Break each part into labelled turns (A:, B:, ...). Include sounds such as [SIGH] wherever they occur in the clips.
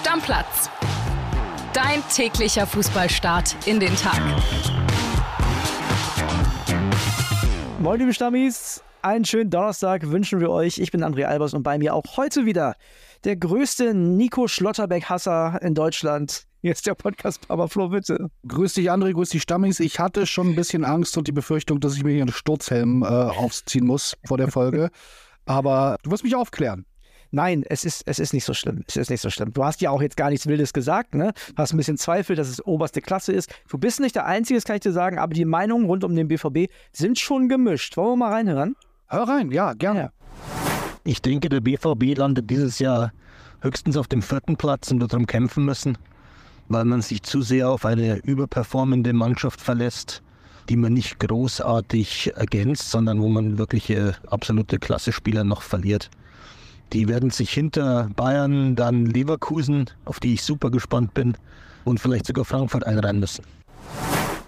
A: Stammplatz. Dein täglicher Fußballstart in den Tag.
B: Moin, liebe Stammis. Einen schönen Donnerstag wünschen wir euch. Ich bin André Albers und bei mir auch heute wieder der größte Nico Schlotterbeck-Hasser in Deutschland. Hier ist der Podcast Papa Flo, bitte.
C: Grüß dich, André, grüß dich, Stammis. Ich hatte schon ein bisschen Angst und die Befürchtung, dass ich mir hier einen Sturzhelm äh, aufziehen muss vor der Folge. [LAUGHS] Aber du wirst mich aufklären.
B: Nein, es ist, es ist nicht so schlimm. Es ist nicht so schlimm. Du hast ja auch jetzt gar nichts Wildes gesagt, ne? Hast ein bisschen Zweifel, dass es oberste Klasse ist. Du bist nicht der Einzige, das kann ich dir sagen, aber die Meinungen rund um den BVB sind schon gemischt. Wollen wir mal reinhören?
C: Hör rein, ja, gerne. Ja.
D: Ich denke, der BVB landet dieses Jahr höchstens auf dem vierten Platz und wird darum kämpfen müssen, weil man sich zu sehr auf eine überperformende Mannschaft verlässt, die man nicht großartig ergänzt, sondern wo man wirkliche absolute Klasse-Spieler noch verliert. Die werden sich hinter Bayern, dann Leverkusen, auf die ich super gespannt bin, und vielleicht sogar Frankfurt einreihen müssen.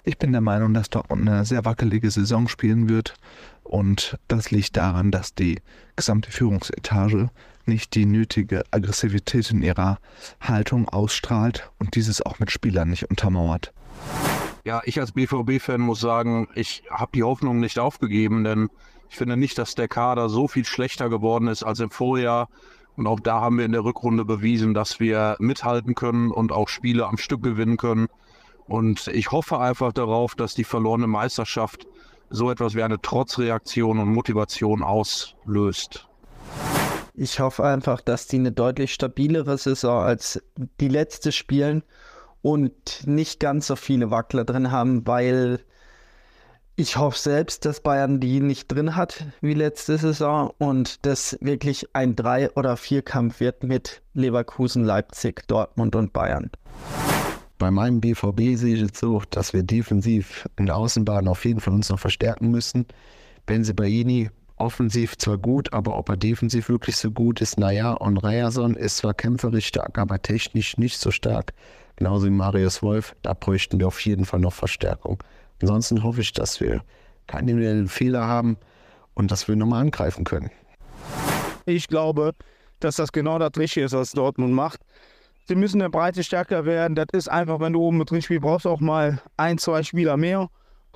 E: Ich bin der Meinung, dass Dortmund eine sehr wackelige Saison spielen wird. Und das liegt daran, dass die gesamte Führungsetage nicht die nötige Aggressivität in ihrer Haltung ausstrahlt und dieses auch mit Spielern nicht untermauert.
F: Ja, ich als BVB-Fan muss sagen, ich habe die Hoffnung nicht aufgegeben, denn ich finde nicht, dass der Kader so viel schlechter geworden ist als im Vorjahr. Und auch da haben wir in der Rückrunde bewiesen, dass wir mithalten können und auch Spiele am Stück gewinnen können. Und ich hoffe einfach darauf, dass die verlorene Meisterschaft so etwas wie eine Trotzreaktion und Motivation auslöst.
G: Ich hoffe einfach, dass die eine deutlich stabilere Saison als die letzte spielen und nicht ganz so viele Wackler drin haben, weil ich hoffe selbst, dass Bayern die nicht drin hat wie letzte Saison und das wirklich ein Drei- oder Vierkampf wird mit Leverkusen, Leipzig, Dortmund und Bayern.
H: Bei meinem BVB sehe ich jetzt so, dass wir defensiv in der Außenbahn auf jeden Fall uns noch verstärken müssen. Benzebaini offensiv zwar gut, aber ob er defensiv wirklich so gut ist, naja, und Ryerson ist zwar kämpferisch stark, aber technisch nicht so stark. Genauso wie Marius Wolf, da bräuchten wir auf jeden Fall noch Verstärkung. Ansonsten hoffe ich, dass wir keine Fehler haben und dass wir nochmal angreifen können.
C: Ich glaube, dass das genau das Richtige ist, was Dortmund macht. Sie müssen in der Breite stärker werden. Das ist einfach, wenn du oben mit drin spielst, brauchst du auch mal ein, zwei Spieler mehr.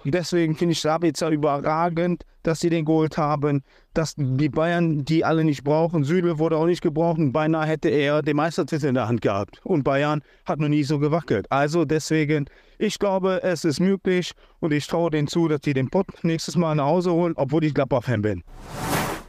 C: Und deswegen finde ich Sabitzer überragend, dass sie den geholt haben. Dass die Bayern die alle nicht brauchen. Süle wurde auch nicht gebraucht. Beinahe hätte er den Meistertitel in der Hand gehabt. Und Bayern hat noch nie so gewackelt. Also deswegen, ich glaube, es ist möglich. Und ich traue denen zu, dass sie den Pott nächstes Mal nach Hause holen, obwohl ich Gladbach-Fan bin.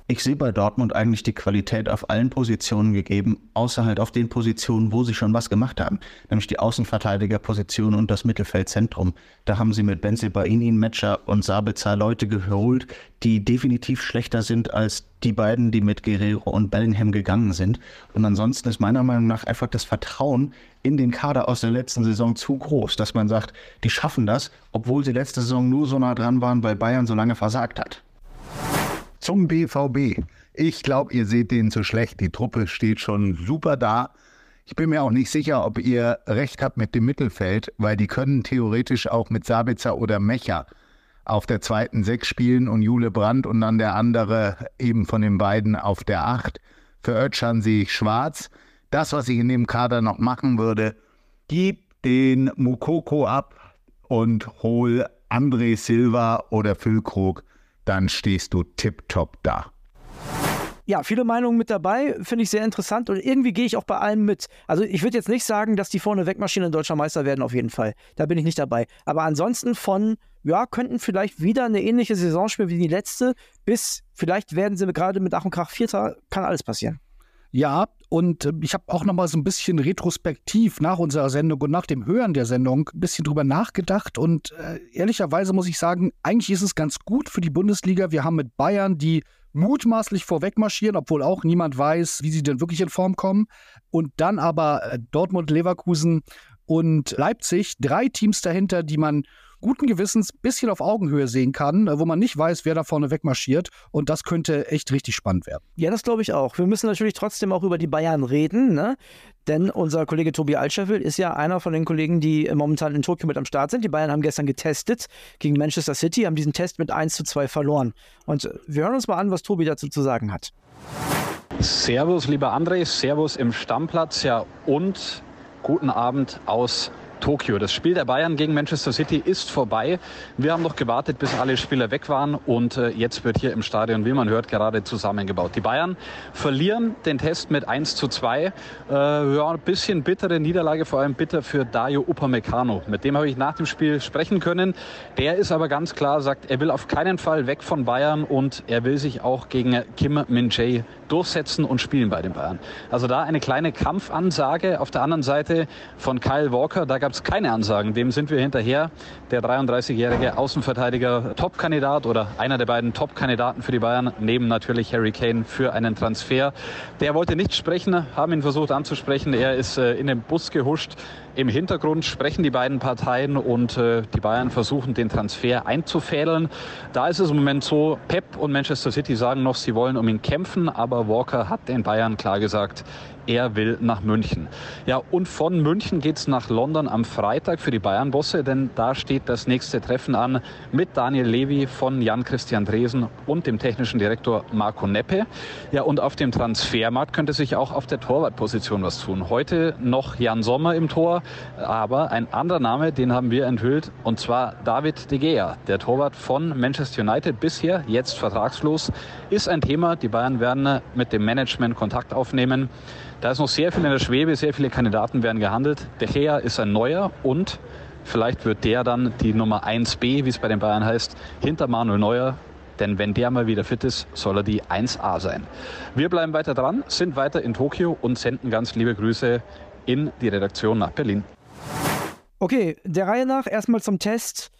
I: Ich sehe bei Dortmund eigentlich die Qualität auf allen Positionen gegeben, außer halt auf den Positionen, wo sie schon was gemacht haben, nämlich die Außenverteidigerposition und das Mittelfeldzentrum. Da haben sie mit Benze Baini, Matcher und Sabitzer Leute geholt, die definitiv schlechter sind als die beiden, die mit Guerrero und Bellingham gegangen sind. Und ansonsten ist meiner Meinung nach einfach das Vertrauen in den Kader aus der letzten Saison zu groß, dass man sagt, die schaffen das, obwohl sie letzte Saison nur so nah dran waren, weil Bayern so lange versagt hat.
J: Zum BVB. Ich glaube, ihr seht den zu schlecht. Die Truppe steht schon super da. Ich bin mir auch nicht sicher, ob ihr recht habt mit dem Mittelfeld, weil die können theoretisch auch mit Sabitzer oder Mecher auf der zweiten Sechs spielen und Jule Brandt und dann der andere eben von den beiden auf der Acht. Für Özcan sehe ich schwarz. Das, was ich in dem Kader noch machen würde, gib den Mukoko ab und hol André Silva oder Füllkrug dann stehst du tipptopp da.
B: Ja, viele Meinungen mit dabei, finde ich sehr interessant und irgendwie gehe ich auch bei allem mit. Also ich würde jetzt nicht sagen, dass die vorne Wegmaschinen deutscher Meister werden, auf jeden Fall. Da bin ich nicht dabei. Aber ansonsten von, ja, könnten vielleicht wieder eine ähnliche Saison spielen wie die letzte, bis vielleicht werden sie gerade mit Ach und Krach Vierter, kann alles passieren.
C: Ja, und äh, ich habe auch noch mal so ein bisschen retrospektiv nach unserer Sendung und nach dem Hören der Sendung ein bisschen drüber nachgedacht. Und äh, ehrlicherweise muss ich sagen, eigentlich ist es ganz gut für die Bundesliga. Wir haben mit Bayern, die mutmaßlich vorwegmarschieren, obwohl auch niemand weiß, wie sie denn wirklich in Form kommen. Und dann aber äh, Dortmund, Leverkusen und Leipzig, drei Teams dahinter, die man
K: guten Gewissens ein bisschen auf Augenhöhe sehen kann, äh, wo man nicht weiß, wer da vorne wegmarschiert. Und das könnte echt richtig spannend werden.
B: Ja, das glaube ich auch. Wir müssen natürlich trotzdem auch über die Bayern reden, ne? Denn unser Kollege Tobi Altscheffel ist ja einer von den Kollegen, die momentan in Tokio mit am Start sind. Die Bayern haben gestern getestet gegen Manchester City, haben diesen Test mit 1 zu 2 verloren. Und wir hören uns mal an, was Tobi dazu zu sagen hat.
L: Servus, lieber André, Servus im Stammplatz, ja, und guten Abend aus Tokio. Das Spiel der Bayern gegen Manchester City ist vorbei. Wir haben noch gewartet, bis alle Spieler weg waren und äh, jetzt wird hier im Stadion, wie man hört, gerade zusammengebaut. Die Bayern verlieren den Test mit 1 zu 2. Äh, ja, ein bisschen bittere Niederlage, vor allem bitter für Dario Upamecano. Mit dem habe ich nach dem Spiel sprechen können. Der ist aber ganz klar, sagt, er will auf keinen Fall weg von Bayern und er will sich auch gegen Kim Min-jae durchsetzen und spielen bei den Bayern. Also da eine kleine Kampfansage. Auf der anderen Seite von Kyle Walker, da gab es keine Ansagen. Dem sind wir hinterher. Der 33-jährige Außenverteidiger Top-Kandidat oder einer der beiden Top-Kandidaten für die Bayern, neben natürlich Harry Kane für einen Transfer. Der wollte nicht sprechen, haben ihn versucht anzusprechen. Er ist äh, in den Bus gehuscht. Im Hintergrund sprechen die beiden Parteien und äh, die Bayern versuchen, den Transfer einzufädeln. Da ist es im Moment so, Pep und Manchester City sagen noch, sie wollen um ihn kämpfen, aber Walker hat den Bayern klar gesagt, er will nach München. Ja, und von München geht es nach London am Freitag für die Bayern-Bosse, denn da steht das nächste Treffen an mit Daniel Levy von Jan-Christian Dresen und dem technischen Direktor Marco Neppe. Ja, und auf dem Transfermarkt könnte sich auch auf der Torwartposition was tun. Heute noch Jan Sommer im Tor, aber ein anderer Name, den haben wir enthüllt, und zwar David De Gea, der Torwart von Manchester United bisher, jetzt vertragslos, ist ein Thema. Die Bayern werden mit dem Management Kontakt aufnehmen. Da ist noch sehr viel in der Schwebe, sehr viele Kandidaten werden gehandelt. De Gea ist ein neuer und vielleicht wird der dann die Nummer 1b, wie es bei den Bayern heißt, hinter Manuel Neuer. Denn wenn der mal wieder fit ist, soll er die 1a sein. Wir bleiben weiter dran, sind weiter in Tokio und senden ganz liebe Grüße in die Redaktion nach Berlin.
B: Okay, der Reihe nach erstmal zum Test.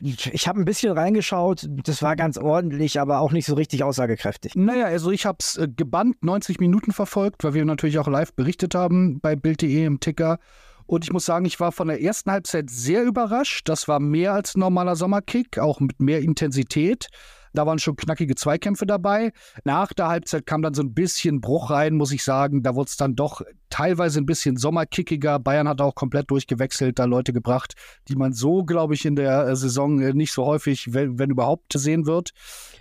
B: Ich habe ein bisschen reingeschaut, das war ganz ordentlich, aber auch nicht so richtig aussagekräftig.
K: Naja, also ich habe es äh, gebannt 90 Minuten verfolgt, weil wir natürlich auch live berichtet haben bei Bild.de im Ticker. Und ich muss sagen, ich war von der ersten Halbzeit sehr überrascht. Das war mehr als ein normaler Sommerkick, auch mit mehr Intensität. Da waren schon knackige Zweikämpfe dabei. Nach der Halbzeit kam dann so ein bisschen Bruch rein, muss ich sagen. Da wurde es dann doch teilweise ein bisschen sommerkickiger. Bayern hat auch komplett durchgewechselt, da Leute gebracht, die man so, glaube ich, in der äh, Saison äh, nicht so häufig, wenn, wenn überhaupt, sehen wird.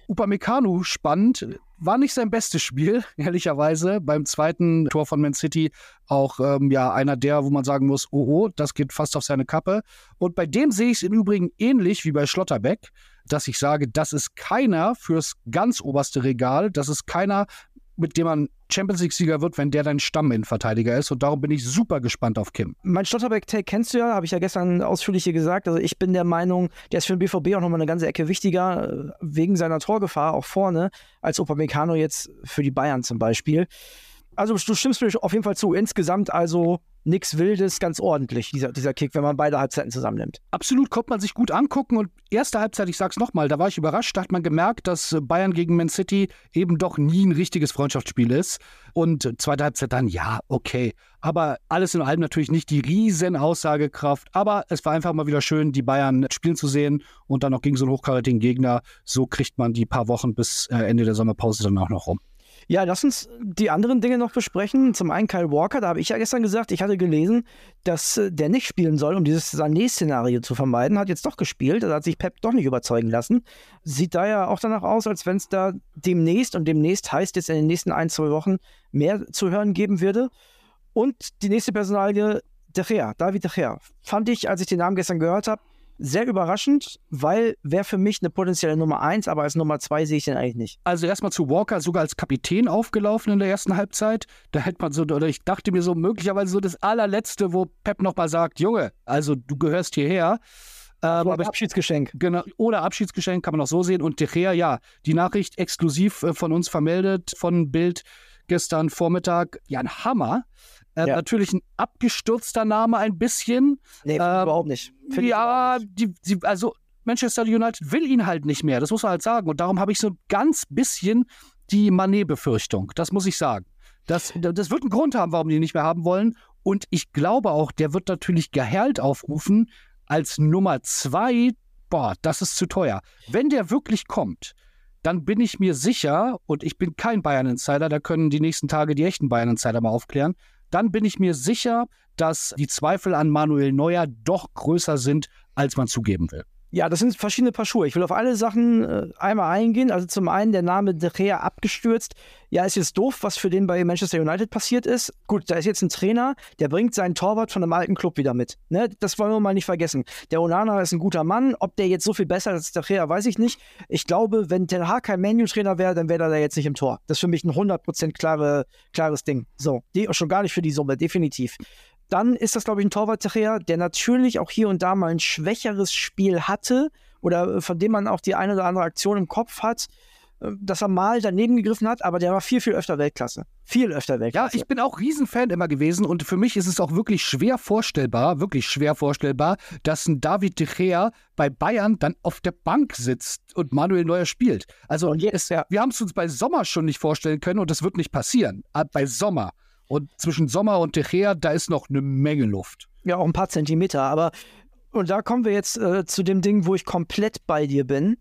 K: Upamecano, spannend. War nicht sein bestes Spiel, [LAUGHS] ehrlicherweise. Beim zweiten Tor von Man City auch ähm, ja einer der, wo man sagen muss, oh, oh, das geht fast auf seine Kappe. Und bei dem sehe ich es im Übrigen ähnlich wie bei Schlotterbeck dass ich sage, das ist keiner fürs ganz oberste Regal, das ist keiner, mit dem man Champions League-Sieger wird, wenn der dein Stamminverteidiger ist. Und darum bin ich super gespannt auf Kim.
B: Mein Stotterbeck-Take kennst du ja, habe ich ja gestern ausführlich hier gesagt. Also ich bin der Meinung, der ist für den BVB auch nochmal eine ganze Ecke wichtiger, äh, wegen seiner Torgefahr auch vorne, als Upamecano jetzt für die Bayern zum Beispiel. Also du stimmst mir auf jeden Fall zu. Insgesamt also nichts Wildes, ganz ordentlich, dieser, dieser Kick, wenn man beide Halbzeiten zusammennimmt.
K: Absolut, konnte man sich gut angucken. Und erste Halbzeit, ich sag's nochmal, da war ich überrascht, da hat man gemerkt, dass Bayern gegen Man City eben doch nie ein richtiges Freundschaftsspiel ist. Und zweite Halbzeit dann, ja, okay. Aber alles in allem natürlich nicht die riesen Aussagekraft. Aber es war einfach mal wieder schön, die Bayern spielen zu sehen und dann noch gegen so einen hochkarätigen Gegner. So kriegt man die paar Wochen bis äh, Ende der Sommerpause dann auch noch rum.
B: Ja, lass uns die anderen Dinge noch besprechen. Zum einen Kyle Walker, da habe ich ja gestern gesagt, ich hatte gelesen, dass äh, der nicht spielen soll, um dieses Sané-Szenario zu vermeiden. Hat jetzt doch gespielt, da hat sich Pep doch nicht überzeugen lassen. Sieht da ja auch danach aus, als wenn es da demnächst, und demnächst heißt jetzt in den nächsten ein, zwei Wochen, mehr zu hören geben würde. Und die nächste Personalie, De Gea, David De Gea. Fand ich, als ich den Namen gestern gehört habe, sehr überraschend, weil wäre für mich eine potenzielle Nummer 1, aber als Nummer 2 sehe ich den eigentlich nicht.
K: Also erstmal zu Walker, sogar als Kapitän aufgelaufen in der ersten Halbzeit. Da hätte man so, oder ich dachte mir so, möglicherweise so das allerletzte, wo Pep nochmal sagt, Junge, also du gehörst hierher.
B: Ähm, oder Abschiedsgeschenk.
K: Genau, oder Abschiedsgeschenk kann man auch so sehen. Und De Gea, ja, die Nachricht exklusiv äh, von uns vermeldet, von Bild gestern Vormittag. Ja, ein Hammer. Äh, ja. Natürlich ein abgestürzter Name ein bisschen.
B: Nee, äh, überhaupt nicht.
K: Find ja, nicht. Die, die, also Manchester United will ihn halt nicht mehr, das muss man halt sagen. Und darum habe ich so ein ganz bisschen die Manet-Befürchtung, das muss ich sagen. Das, das wird einen Grund haben, warum die ihn nicht mehr haben wollen. Und ich glaube auch, der wird natürlich Gehalt aufrufen, Als Nummer zwei, boah, das ist zu teuer. Wenn der wirklich kommt, dann bin ich mir sicher, und ich bin kein Bayern-Insider, da können die nächsten Tage die echten Bayern-Insider mal aufklären, dann bin ich mir sicher, dass die Zweifel an Manuel Neuer doch größer sind, als man zugeben will.
B: Ja, das sind verschiedene Paar Schuhe. Ich will auf alle Sachen äh, einmal eingehen. Also zum einen der Name De Gea abgestürzt. Ja, ist jetzt doof, was für den bei Manchester United passiert ist. Gut, da ist jetzt ein Trainer, der bringt seinen Torwart von einem alten Club wieder mit. Ne? Das wollen wir mal nicht vergessen. Der Onana ist ein guter Mann. Ob der jetzt so viel besser ist als De Gea, weiß ich nicht. Ich glaube, wenn Ten Hag kein Menu-Trainer wäre, dann wäre er da jetzt nicht im Tor. Das ist für mich ein 100% klare, klares Ding. So, die, schon gar nicht für die Summe, definitiv dann ist das, glaube ich, ein Torwart-Terrier, der natürlich auch hier und da mal ein schwächeres Spiel hatte oder von dem man auch die eine oder andere Aktion im Kopf hat, äh, dass er mal daneben gegriffen hat, aber der war viel, viel öfter Weltklasse. Viel öfter Weltklasse.
K: Ja, ich bin auch Riesenfan immer gewesen und für mich ist es auch wirklich schwer vorstellbar, wirklich schwer vorstellbar, dass ein David De Gea bei Bayern dann auf der Bank sitzt und Manuel Neuer spielt. Also jetzt, ja. wir haben es uns bei Sommer schon nicht vorstellen können und das wird nicht passieren. Ah, bei Sommer. Und zwischen Sommer und Techea, da ist noch eine Menge Luft.
B: Ja, auch ein paar Zentimeter. Aber, und da kommen wir jetzt äh, zu dem Ding, wo ich komplett bei dir bin.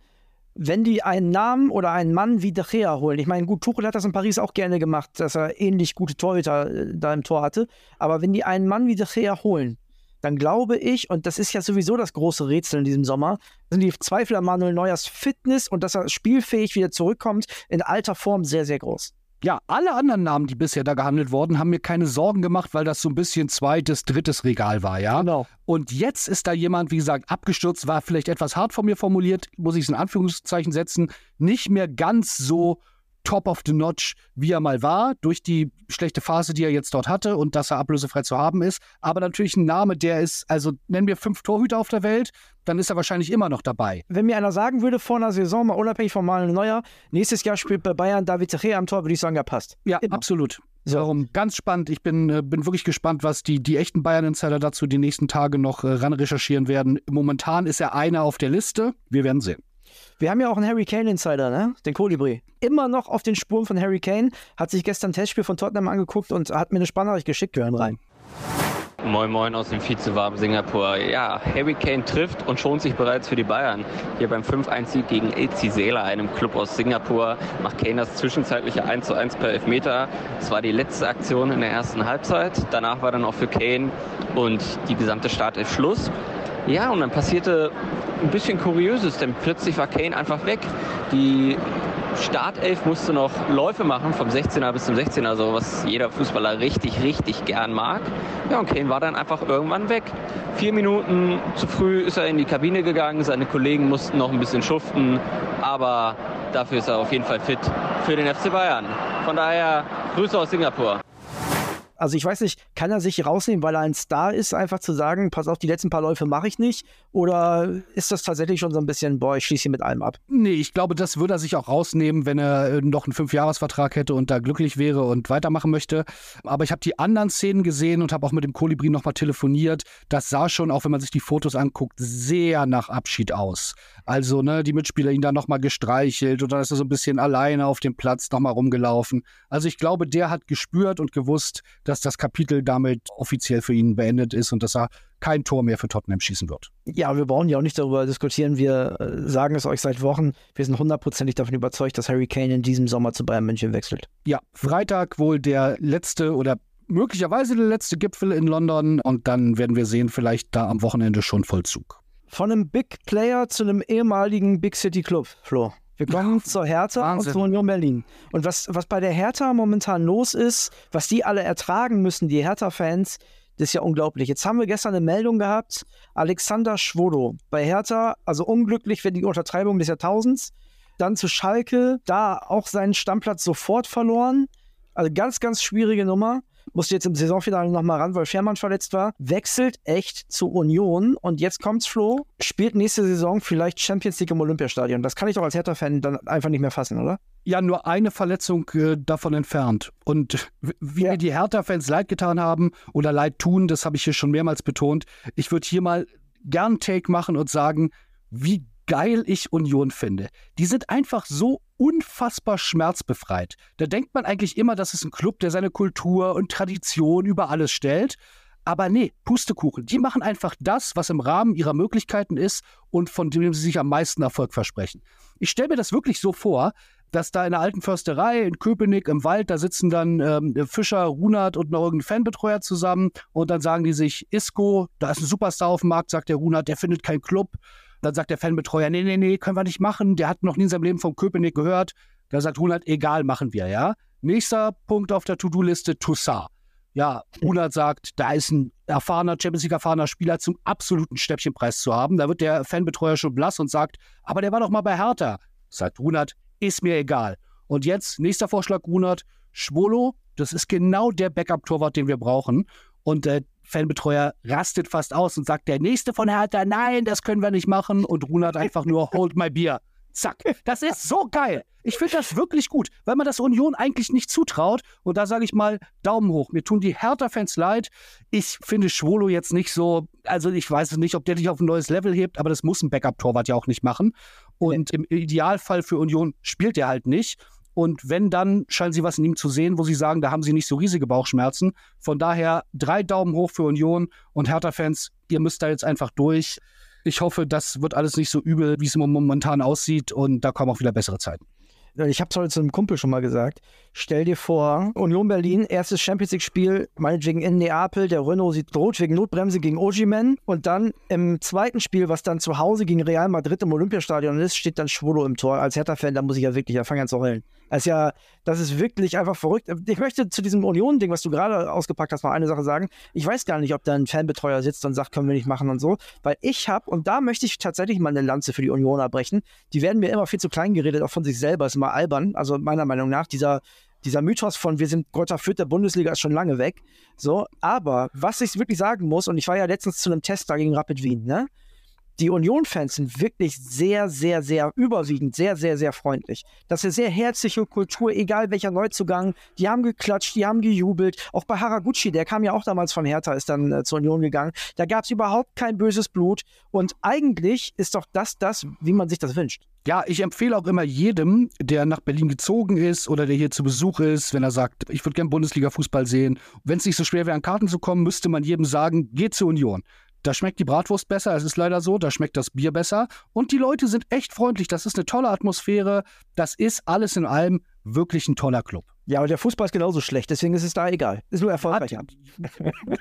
B: Wenn die einen Namen oder einen Mann wie De Gea holen, ich meine, gut, Tuchel hat das in Paris auch gerne gemacht, dass er ähnlich gute Torhüter äh, da im Tor hatte. Aber wenn die einen Mann wie De Gea holen, dann glaube ich, und das ist ja sowieso das große Rätsel in diesem Sommer, sind die Zweifel an Manuel Neuers Fitness und dass er spielfähig wieder zurückkommt, in alter Form sehr, sehr groß
K: ja, alle anderen Namen, die bisher da gehandelt wurden, haben mir keine Sorgen gemacht, weil das so ein bisschen zweites, drittes Regal war, ja. Genau. Und jetzt ist da jemand, wie gesagt, abgestürzt, war vielleicht etwas hart von mir formuliert, muss ich es in Anführungszeichen setzen, nicht mehr ganz so top of the notch, wie er mal war, durch die schlechte Phase, die er jetzt dort hatte und dass er ablösefrei zu haben ist. Aber natürlich ein Name, der ist, also nennen wir fünf Torhüter auf der Welt, dann ist er wahrscheinlich immer noch dabei.
B: Wenn mir einer sagen würde vor einer Saison, mal unabhängig von Manuel Neuer, nächstes Jahr spielt bei Bayern David Terre am Tor, würde ich sagen, ja passt.
K: Ja, immer. absolut. So. Darum ganz spannend. Ich bin, äh, bin wirklich gespannt, was die, die echten Bayern-Insider dazu die nächsten Tage noch äh, ran recherchieren werden. Momentan ist er einer auf der Liste. Wir werden sehen.
B: Wir haben ja auch einen Harry Kane Insider, ne? Den Kolibri. Immer noch auf den Spuren von Harry Kane. Hat sich gestern ein Testspiel von Tottenham angeguckt und hat mir eine Spannnachricht geschickt. Hören rein.
M: Moin Moin aus dem viel zu warmen Singapur. Ja, Harry Kane trifft und schont sich bereits für die Bayern. Hier beim 5-1-Sieg gegen El Cizela, einem Club aus Singapur, macht Kane das zwischenzeitliche 1-1 per Elfmeter. Das war die letzte Aktion in der ersten Halbzeit. Danach war dann auch für Kane und die gesamte Startelf Schluss. Ja, und dann passierte ein bisschen Kuriöses, denn plötzlich war Kane einfach weg. Die Startelf musste noch Läufe machen vom 16er bis zum 16er, also was jeder Fußballer richtig, richtig gern mag. Ja, und Kane war dann einfach irgendwann weg. Vier Minuten zu früh ist er in die Kabine gegangen, seine Kollegen mussten noch ein bisschen schuften, aber dafür ist er auf jeden Fall fit für den FC Bayern. Von daher Grüße aus Singapur.
B: Also ich weiß nicht, kann er sich rausnehmen, weil er ein Star ist, einfach zu sagen, pass auf, die letzten paar Läufe mache ich nicht? Oder ist das tatsächlich schon so ein bisschen, boah, ich schließe hier mit allem ab?
K: Nee, ich glaube, das würde er sich auch rausnehmen, wenn er äh, noch einen Fünfjahresvertrag hätte und da glücklich wäre und weitermachen möchte. Aber ich habe die anderen Szenen gesehen und habe auch mit dem Kolibri nochmal telefoniert. Das sah schon, auch wenn man sich die Fotos anguckt, sehr nach Abschied aus. Also, ne, die Mitspieler ihn da nochmal gestreichelt und dann ist er so ein bisschen alleine auf dem Platz nochmal rumgelaufen. Also ich glaube, der hat gespürt und gewusst, dass das Kapitel damit offiziell für ihn beendet ist und dass er kein Tor mehr für Tottenham schießen wird.
B: Ja, wir brauchen ja auch nicht darüber diskutieren. Wir äh, sagen es euch seit Wochen. Wir sind hundertprozentig davon überzeugt, dass Harry Kane in diesem Sommer zu Bayern München wechselt.
K: Ja, Freitag wohl der letzte oder möglicherweise der letzte Gipfel in London und dann werden wir sehen, vielleicht da am Wochenende schon Vollzug.
B: Von einem Big Player zu einem ehemaligen Big City Club, Flo. Wir kommen zur Hertha Wahnsinn. und zur Union Berlin. Und was, was bei der Hertha momentan los ist, was die alle ertragen müssen, die Hertha-Fans, das ist ja unglaublich. Jetzt haben wir gestern eine Meldung gehabt, Alexander Schwodo bei Hertha, also unglücklich für die Untertreibung des Jahrtausends. Dann zu Schalke, da auch seinen Stammplatz sofort verloren. Also ganz, ganz schwierige Nummer musste jetzt im Saisonfinale nochmal ran, weil Fährmann verletzt war, wechselt echt zu Union und jetzt kommt's Flo, spielt nächste Saison vielleicht Champions League im Olympiastadion. Das kann ich doch als Hertha-Fan dann einfach nicht mehr fassen, oder?
K: Ja, nur eine Verletzung äh, davon entfernt. Und wie ja. mir die Hertha-Fans leid getan haben oder leid tun, das habe ich hier schon mehrmals betont. Ich würde hier mal gern Take machen und sagen, wie geil ich Union finde. Die sind einfach so unfassbar schmerzbefreit. Da denkt man eigentlich immer, das ist ein Club, der seine Kultur und Tradition über alles stellt. Aber nee, Pustekuchen. Die machen einfach das, was im Rahmen ihrer Möglichkeiten ist und von dem sie sich am meisten Erfolg versprechen. Ich stelle mir das wirklich so vor, dass da in der alten Försterei in Köpenick im Wald, da sitzen dann ähm, Fischer, Runert und noch irgendein Fanbetreuer zusammen und dann sagen die sich, Isco, da ist ein Superstar auf dem Markt, sagt der Runert, der findet keinen Club. Dann sagt der Fanbetreuer, nee, nee, nee, können wir nicht machen, der hat noch nie in seinem Leben vom Köpenick gehört. Da sagt Runert, egal, machen wir, ja. Nächster Punkt auf der To-Do-Liste, Toussaint. Ja, Runert sagt, da ist ein erfahrener, Champions League erfahrener Spieler zum absoluten Stäbchenpreis zu haben. Da wird der Fanbetreuer schon blass und sagt, aber der war doch mal bei Hertha. Sagt Runert, ist mir egal. Und jetzt, nächster Vorschlag, Runert, Schwolo, das ist genau der Backup-Torwart, den wir brauchen. Und der Fanbetreuer rastet fast aus und sagt, der nächste von Hertha, nein, das können wir nicht machen. Und Runert einfach nur, hold my beer. Zack. Das ist so geil. Ich finde das wirklich gut, weil man das Union eigentlich nicht zutraut. Und da sage ich mal, Daumen hoch. Mir tun die Hertha-Fans leid. Ich finde Schwolo jetzt nicht so, also ich weiß nicht, ob der dich auf ein neues Level hebt, aber das muss ein Backup-Torwart ja auch nicht machen. Und im Idealfall für Union spielt er halt nicht. Und wenn, dann scheinen sie was in ihm zu sehen, wo sie sagen, da haben sie nicht so riesige Bauchschmerzen. Von daher drei Daumen hoch für Union und Hertha-Fans, ihr müsst da jetzt einfach durch. Ich hoffe, das wird alles nicht so übel, wie es momentan aussieht und da kommen auch wieder bessere Zeiten.
B: Ich habe es heute zu einem Kumpel schon mal gesagt. Stell dir vor, Union Berlin, erstes Champions League-Spiel, meinetwegen in Neapel, der Renault sieht rot wegen Notbremse gegen Ojimen. Und dann im zweiten Spiel, was dann zu Hause gegen Real Madrid im Olympiastadion ist, steht dann Schwolo im Tor. Als Hertha-Fan, da muss ich ja wirklich anfangen an zu heulen. Das ist ja, das ist wirklich einfach verrückt. Ich möchte zu diesem Union-Ding, was du gerade ausgepackt hast, mal eine Sache sagen. Ich weiß gar nicht, ob da ein Fanbetreuer sitzt und sagt, können wir nicht machen und so. Weil ich habe, und da möchte ich tatsächlich mal eine Lanze für die Unioner brechen, die werden mir immer viel zu klein geredet, auch von sich selber. ist immer albern. Also meiner Meinung nach, dieser dieser Mythos von wir sind Gotter Fürth der Bundesliga ist schon lange weg. So, aber was ich wirklich sagen muss, und ich war ja letztens zu einem Test da gegen Rapid Wien, ne? Die Union-Fans sind wirklich sehr, sehr, sehr überwiegend, sehr, sehr, sehr freundlich. Das ist eine sehr herzliche Kultur, egal welcher Neuzugang. Die haben geklatscht, die haben gejubelt. Auch bei Haraguchi, der kam ja auch damals von Hertha, ist dann äh, zur Union gegangen. Da gab es überhaupt kein böses Blut. Und eigentlich ist doch das das, wie man sich das wünscht.
K: Ja, ich empfehle auch immer jedem, der nach Berlin gezogen ist oder der hier zu Besuch ist, wenn er sagt, ich würde gerne Bundesliga-Fußball sehen. Wenn es nicht so schwer wäre, an Karten zu kommen, müsste man jedem sagen, geht zur Union. Da schmeckt die Bratwurst besser, es ist leider so, da schmeckt das Bier besser und die Leute sind echt freundlich, das ist eine tolle Atmosphäre, das ist alles in allem wirklich ein toller Club.
B: Ja, aber der Fußball ist genauso schlecht, deswegen ist es da egal. Ist nur erfolgreicher.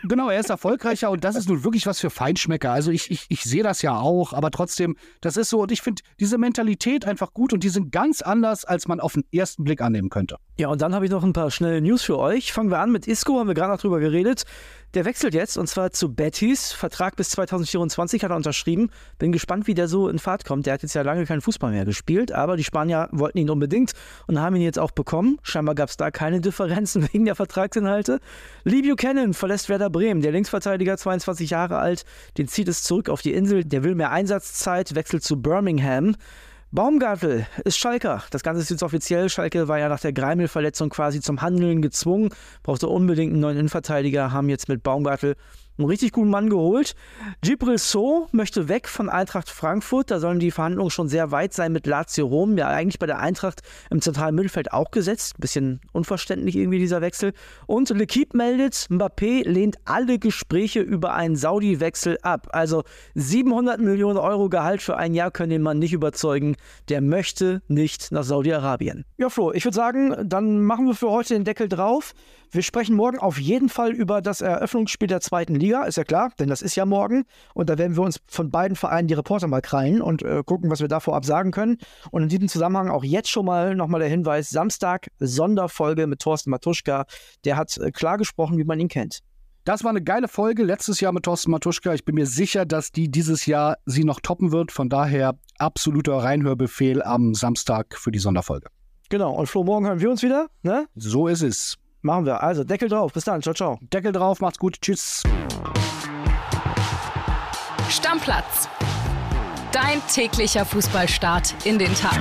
K: genau, er ist erfolgreicher und das ist nun wirklich was für Feinschmecker. Also ich, ich, ich sehe das ja auch, aber trotzdem, das ist so und ich finde diese Mentalität einfach gut und die sind ganz anders, als man auf den ersten Blick annehmen könnte.
B: Ja, und dann habe ich noch ein paar schnelle News für euch. Fangen wir an mit Isco, haben wir gerade noch drüber geredet. Der wechselt jetzt und zwar zu Bettys. Vertrag bis 2024 hat er unterschrieben. Bin gespannt, wie der so in Fahrt kommt. Der hat jetzt ja lange keinen Fußball mehr gespielt, aber die Spanier wollten ihn unbedingt und haben ihn jetzt auch bekommen. Scheinbar gab es da keine Differenzen [LAUGHS] wegen der Vertragsinhalte. Lee Buchanan verlässt Werder Bremen. Der Linksverteidiger, 22 Jahre alt, den zieht es zurück auf die Insel. Der will mehr Einsatzzeit, wechselt zu Birmingham. Baumgartel ist Schalker. Das Ganze ist jetzt offiziell. Schalke war ja nach der Greimel-Verletzung quasi zum Handeln gezwungen, brauchte unbedingt einen neuen Innenverteidiger, haben jetzt mit Baumgartel einen richtig guten Mann geholt. Gibril So möchte weg von Eintracht Frankfurt. Da sollen die Verhandlungen schon sehr weit sein mit Lazio Rom. Ja, eigentlich bei der Eintracht im zentralen Mittelfeld auch gesetzt. Bisschen unverständlich irgendwie dieser Wechsel. Und L'Equipe meldet, Mbappé lehnt alle Gespräche über einen Saudi-Wechsel ab. Also 700 Millionen Euro Gehalt für ein Jahr können den Mann nicht überzeugen. Der möchte nicht nach Saudi-Arabien. Ja, Flo, ich würde sagen, dann machen wir für heute den Deckel drauf. Wir sprechen morgen auf jeden Fall über das Eröffnungsspiel der zweiten Liga, ist ja klar, denn das ist ja morgen. Und da werden wir uns von beiden Vereinen die Reporter mal krallen und äh, gucken, was wir da vorab sagen können. Und in diesem Zusammenhang auch jetzt schon mal nochmal der Hinweis: Samstag Sonderfolge mit Thorsten Matuschka. Der hat äh, klar gesprochen, wie man ihn kennt.
K: Das war eine geile Folge letztes Jahr mit Thorsten Matuschka. Ich bin mir sicher, dass die dieses Jahr sie noch toppen wird. Von daher absoluter Reinhörbefehl am Samstag für die Sonderfolge.
B: Genau, und Flo, morgen hören wir uns wieder, ne?
K: So ist es.
B: Machen wir. Also, Deckel drauf. Bis dann. Ciao, ciao.
K: Deckel drauf. Macht's gut. Tschüss.
A: Stammplatz. Dein täglicher Fußballstart in den Tag.